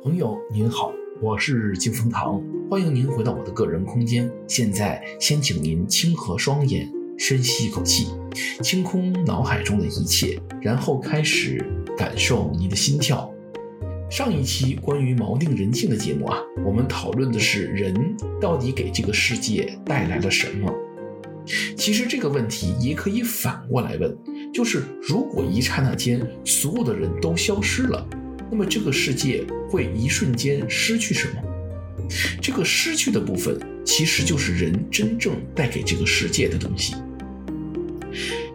朋友您好，我是金风堂，欢迎您回到我的个人空间。现在先请您轻合双眼，深吸一口气，清空脑海中的一切，然后开始感受您的心跳。上一期关于锚定人性的节目啊，我们讨论的是人到底给这个世界带来了什么？其实这个问题也可以反过来问，就是如果一刹那间所有的人都消失了，那么这个世界会一瞬间失去什么？这个失去的部分其实就是人真正带给这个世界的东西。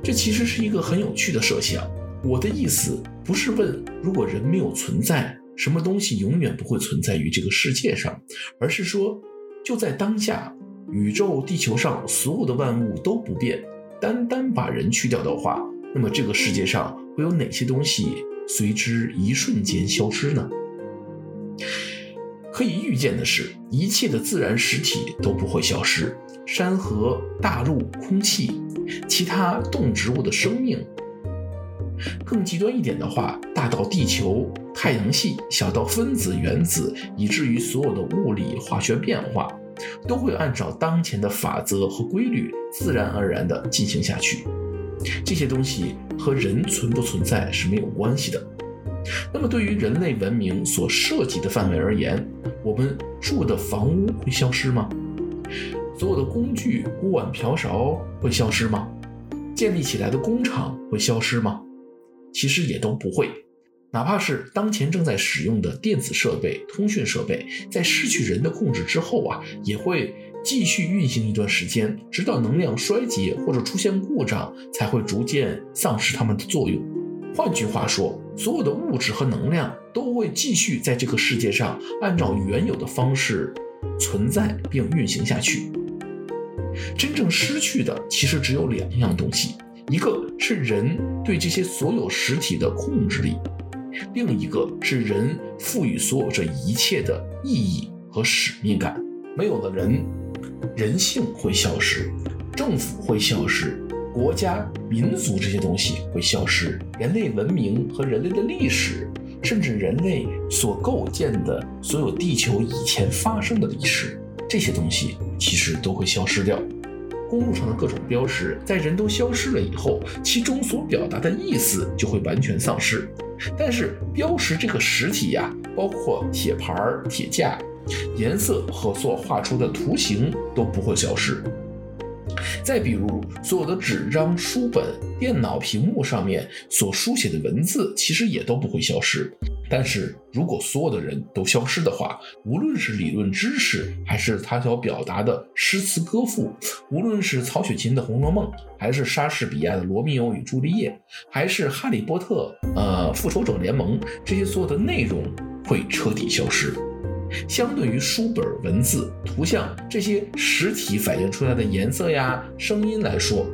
这其实是一个很有趣的设想。我的意思不是问如果人没有存在，什么东西永远不会存在于这个世界上，而是说就在当下。宇宙、地球上所有的万物都不变，单单把人去掉的话，那么这个世界上会有哪些东西随之一瞬间消失呢？可以预见的是，一切的自然实体都不会消失，山河、大陆、空气、其他动植物的生命。更极端一点的话，大到地球、太阳系，小到分子、原子，以至于所有的物理化学变化。都会按照当前的法则和规律，自然而然地进行下去。这些东西和人存不存在是没有关系的。那么，对于人类文明所涉及的范围而言，我们住的房屋会消失吗？所有的工具、锅碗瓢勺会消失吗？建立起来的工厂会消失吗？其实也都不会。哪怕是当前正在使用的电子设备、通讯设备，在失去人的控制之后啊，也会继续运行一段时间，直到能量衰竭或者出现故障，才会逐渐丧失它们的作用。换句话说，所有的物质和能量都会继续在这个世界上按照原有的方式存在并运行下去。真正失去的其实只有两样东西，一个是人对这些所有实体的控制力。另一个是人赋予所有这一切的意义和使命感。没有了人，人性会消失，政府会消失，国家、民族这些东西会消失，人类文明和人类的历史，甚至人类所构建的所有地球以前发生的历史，这些东西其实都会消失掉。公路上的各种标识，在人都消失了以后，其中所表达的意思就会完全丧失。但是标识这个实体呀、包括铁牌、铁架、颜色和所画出的图形都不会消失。再比如，所有的纸张、书本、电脑屏幕上面所书写的文字，其实也都不会消失。但是如果所有的人都消失的话，无论是理论知识，还是他所表达的诗词歌赋，无论是曹雪芹的《红楼梦》，还是莎士比亚的《罗密欧与朱丽叶》，还是《哈利波特》呃《复仇者联盟》，这些所有的内容会彻底消失。相对于书本、文字、图像这些实体反映出来的颜色呀、声音来说，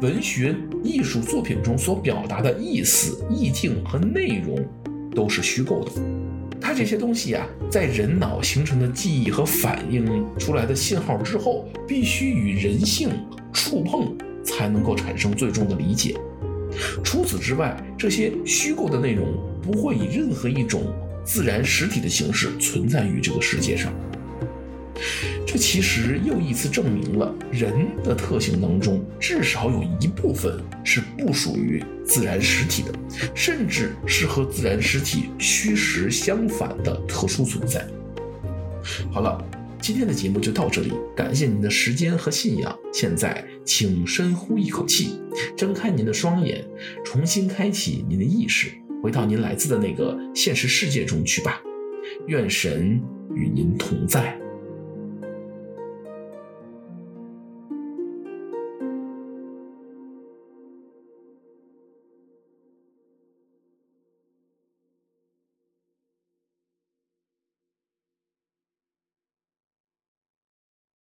文学艺术作品中所表达的意思、意境和内容。都是虚构的，它这些东西呀、啊，在人脑形成的记忆和反映出来的信号之后，必须与人性触碰，才能够产生最终的理解。除此之外，这些虚构的内容不会以任何一种自然实体的形式存在于这个世界上。这其实又一次证明了人的特性当中，至少有一部分是不属于自然实体的，甚至是和自然实体虚实相反的特殊存在。好了，今天的节目就到这里，感谢您的时间和信仰。现在，请深呼一口气，睁开您的双眼，重新开启您的意识，回到您来自的那个现实世界中去吧。愿神与您同在。